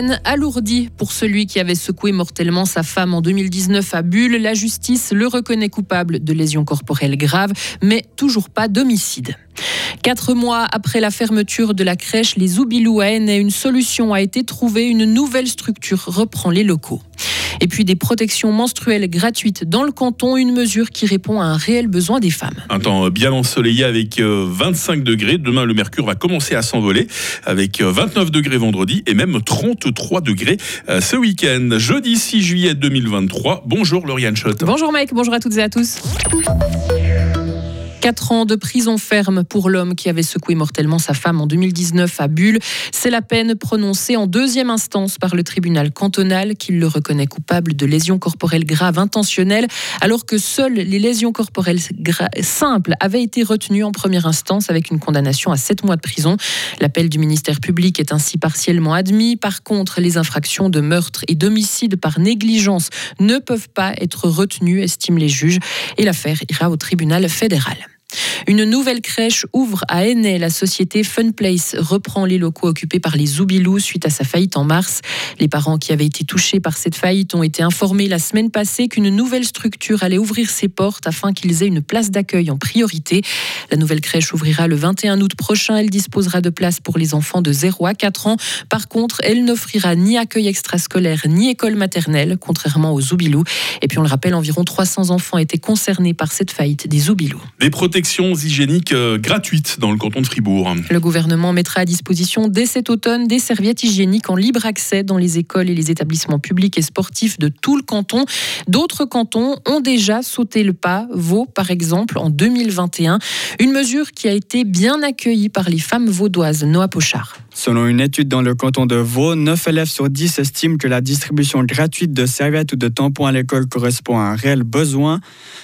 peine alourdie pour celui qui avait secoué mortellement sa femme en 2019 à Bulle. La justice le reconnaît coupable de lésions corporelles graves, mais toujours pas d'homicide. Quatre mois après la fermeture de la crèche Les Oubilou à une solution a été trouvée. Une nouvelle structure reprend les locaux. Et puis des protections menstruelles gratuites dans le canton, une mesure qui répond à un réel besoin des femmes. Un temps bien ensoleillé avec 25 euh, degrés. Demain, le mercure va commencer à s'envoler avec 29 euh, degrés vendredi et même 33 degrés euh, ce week-end. Jeudi 6 juillet 2023. Bonjour Lauriane Schott. Bonjour Mike, bonjour à toutes et à tous. 4 ans de prison ferme pour l'homme qui avait secoué mortellement sa femme en 2019 à Bulle. C'est la peine prononcée en deuxième instance par le tribunal cantonal qui le reconnaît coupable de lésions corporelles graves intentionnelles, alors que seules les lésions corporelles simples avaient été retenues en première instance avec une condamnation à 7 mois de prison. L'appel du ministère public est ainsi partiellement admis. Par contre, les infractions de meurtre et d'homicide par négligence ne peuvent pas être retenues, estiment les juges, et l'affaire ira au tribunal fédéral. Une nouvelle crèche ouvre à Aînay. La société Funplace reprend les locaux occupés par les Zoubilous suite à sa faillite en mars. Les parents qui avaient été touchés par cette faillite ont été informés la semaine passée qu'une nouvelle structure allait ouvrir ses portes afin qu'ils aient une place d'accueil en priorité. La nouvelle crèche ouvrira le 21 août prochain. Elle disposera de places pour les enfants de 0 à 4 ans. Par contre, elle n'offrira ni accueil extrascolaire ni école maternelle, contrairement aux Zoubilous. Et puis on le rappelle, environ 300 enfants étaient concernés par cette faillite des Zoubilous. Des protections hygiéniques euh, gratuites dans le canton de Fribourg. Le gouvernement mettra à disposition dès cet automne des serviettes hygiéniques en libre accès dans les écoles et les établissements publics et sportifs de tout le canton. D'autres cantons ont déjà sauté le pas, Vaud par exemple en 2021, une mesure qui a été bien accueillie par les femmes vaudoises. Noah Pochard. Selon une étude dans le canton de Vaud, 9 élèves sur 10 estiment que la distribution gratuite de serviettes ou de tampons à l'école correspond à un réel besoin.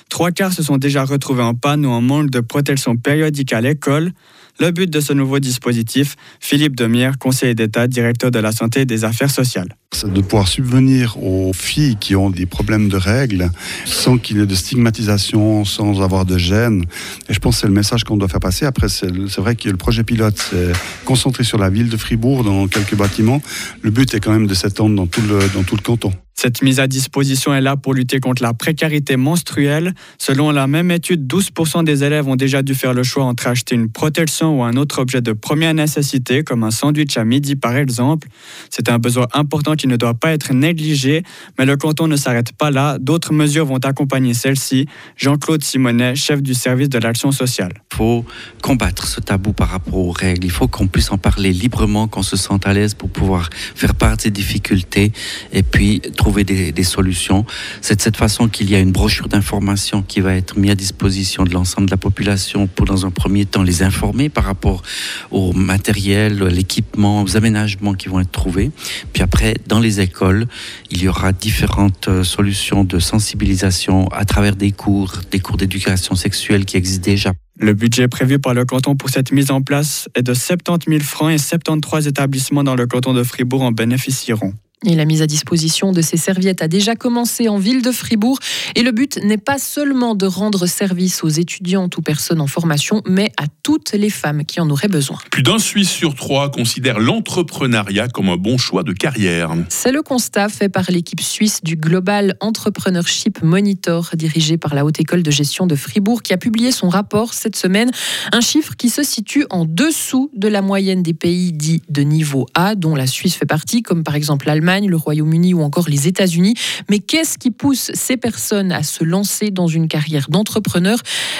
Trois quarts se sont déjà retrouvés en panne ou en manque de protection périodique à l'école. Le but de ce nouveau dispositif, Philippe Demire, conseiller d'État, directeur de la santé et des affaires sociales. C'est de pouvoir subvenir aux filles qui ont des problèmes de règles sans qu'il y ait de stigmatisation, sans avoir de gêne. Et je pense que c'est le message qu'on doit faire passer. Après, c'est vrai que le projet pilote s'est concentré sur la ville de Fribourg, dans quelques bâtiments. Le but est quand même de s'étendre dans, dans tout le canton. Cette mise à disposition est là pour lutter contre la précarité menstruelle. Selon la même étude, 12% des élèves ont déjà dû faire le choix entre acheter une protection ou un autre objet de première nécessité, comme un sandwich à midi par exemple. C'est un besoin important qui ne doit pas être négligé, mais le canton ne s'arrête pas là. D'autres mesures vont accompagner celle-ci. Jean-Claude Simonet, chef du service de l'action sociale. Il faut combattre ce tabou par rapport aux règles. Il faut qu'on puisse en parler librement, qu'on se sente à l'aise pour pouvoir faire part de ces difficultés et puis trouver des, solutions. C'est de cette façon qu'il y a une brochure d'information qui va être mise à disposition de l'ensemble de la population pour, dans un premier temps, les informer par rapport au matériel, l'équipement, aux aménagements qui vont être trouvés. Puis après, dans les écoles, il y aura différentes euh, solutions de sensibilisation à travers des cours, des cours d'éducation sexuelle qui existent déjà. Le budget prévu par le canton pour cette mise en place est de 70 000 francs et 73 établissements dans le canton de Fribourg en bénéficieront. Et la mise à disposition de ces serviettes a déjà commencé en ville de Fribourg. Et le but n'est pas seulement de rendre service aux étudiantes ou personnes en formation, mais à toutes les femmes qui en auraient besoin. Plus d'un Suisse sur trois considère l'entrepreneuriat comme un bon choix de carrière. C'est le constat fait par l'équipe suisse du Global Entrepreneurship Monitor, dirigée par la Haute École de gestion de Fribourg, qui a publié son rapport cette semaine. Un chiffre qui se situe en dessous de la moyenne des pays dits de niveau A, dont la Suisse fait partie, comme par exemple l'Allemagne le Royaume-Uni ou encore les États-Unis. Mais qu'est-ce qui pousse ces personnes à se lancer dans une carrière d'entrepreneur?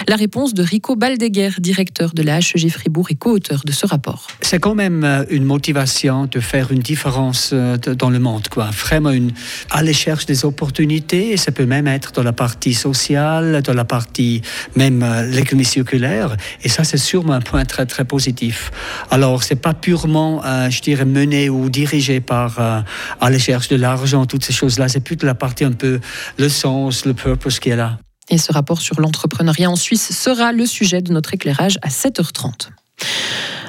La réponse de Rico Baldeguer, directeur de la HEG Fribourg et co-auteur de ce rapport. C'est quand même euh, une motivation de faire une différence euh, dans le monde, quoi. Vraiment une, aller chercher des opportunités. Ça peut même être dans la partie sociale, dans la partie même euh, l'économie circulaire. Et ça, c'est sûrement un point très très positif. Alors, c'est pas purement, je dirais, mené ou dirigé par aller chercher de l'argent, toutes ces choses-là. C'est plus de la partie un peu le sens, le purpose qui est là. Et ce rapport sur l'entrepreneuriat en Suisse sera le sujet de notre éclairage à 7h30.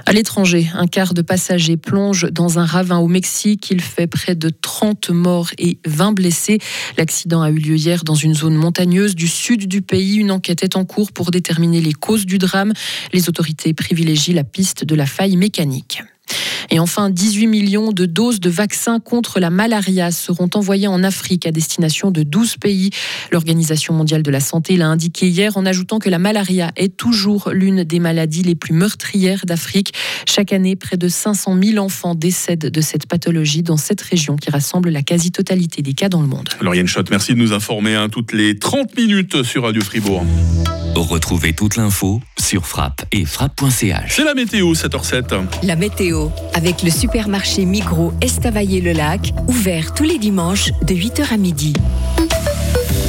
À l'étranger, un quart de passagers plonge dans un ravin au Mexique. Il fait près de 30 morts et 20 blessés. L'accident a eu lieu hier dans une zone montagneuse du sud du pays. Une enquête est en cours pour déterminer les causes du drame. Les autorités privilégient la piste de la faille mécanique. Et enfin, 18 millions de doses de vaccins contre la malaria seront envoyées en Afrique à destination de 12 pays. L'Organisation mondiale de la santé l'a indiqué hier en ajoutant que la malaria est toujours l'une des maladies les plus meurtrières d'Afrique. Chaque année, près de 500 000 enfants décèdent de cette pathologie dans cette région qui rassemble la quasi-totalité des cas dans le monde. Lauriane Schott, merci de nous informer hein, toutes les 30 minutes sur Radio Fribourg. Retrouvez toute l'info sur frappe et frappe.ch. C'est la météo, 7h07. La météo, avec le supermarché Migros Estavayer-le-Lac, ouvert tous les dimanches de 8h à midi.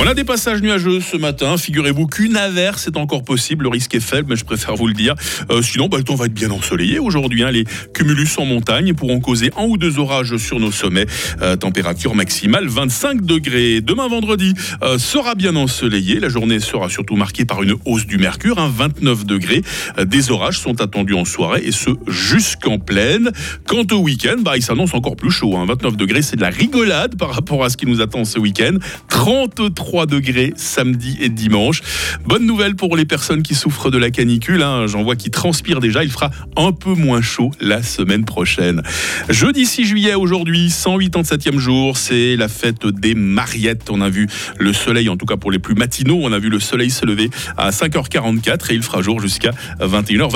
A des passages nuageux ce matin. Figurez-vous qu'une averse est encore possible. Le risque est faible, mais je préfère vous le dire. Euh, sinon, bah, le temps va être bien ensoleillé aujourd'hui. Hein. Les cumulus en montagne pourront causer un ou deux orages sur nos sommets. Euh, température maximale 25 degrés. Demain vendredi euh, sera bien ensoleillé. La journée sera surtout marquée par une hausse du mercure, hein, 29 degrés. Des orages sont attendus en soirée et ce jusqu'en pleine. Quant au week-end, bah, il s'annonce encore plus chaud. Hein. 29 degrés, c'est de la rigolade par rapport à ce qui nous attend ce week-end. 33 3 degrés samedi et dimanche. Bonne nouvelle pour les personnes qui souffrent de la canicule. Hein. J'en vois qui transpirent déjà. Il fera un peu moins chaud la semaine prochaine. Jeudi 6 juillet aujourd'hui, 187e jour, c'est la fête des Mariettes. On a vu le soleil, en tout cas pour les plus matinaux, on a vu le soleil se lever à 5h44 et il fera jour jusqu'à 21h.